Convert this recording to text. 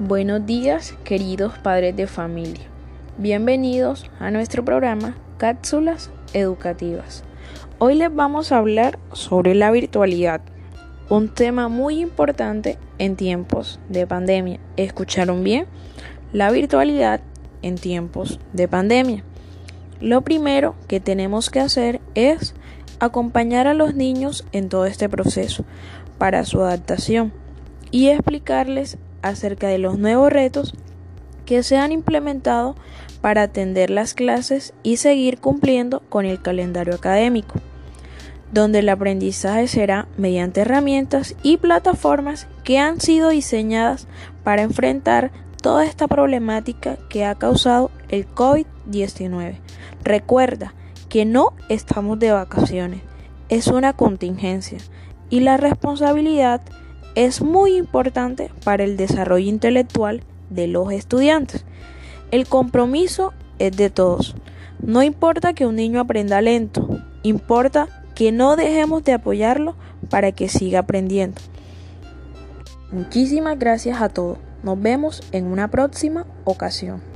Buenos días, queridos padres de familia. Bienvenidos a nuestro programa Cápsulas Educativas. Hoy les vamos a hablar sobre la virtualidad, un tema muy importante en tiempos de pandemia. ¿Escucharon bien? La virtualidad en tiempos de pandemia. Lo primero que tenemos que hacer es acompañar a los niños en todo este proceso para su adaptación y explicarles acerca de los nuevos retos que se han implementado para atender las clases y seguir cumpliendo con el calendario académico, donde el aprendizaje será mediante herramientas y plataformas que han sido diseñadas para enfrentar toda esta problemática que ha causado el COVID-19. Recuerda que no estamos de vacaciones, es una contingencia y la responsabilidad es muy importante para el desarrollo intelectual de los estudiantes. El compromiso es de todos. No importa que un niño aprenda lento, importa que no dejemos de apoyarlo para que siga aprendiendo. Muchísimas gracias a todos. Nos vemos en una próxima ocasión.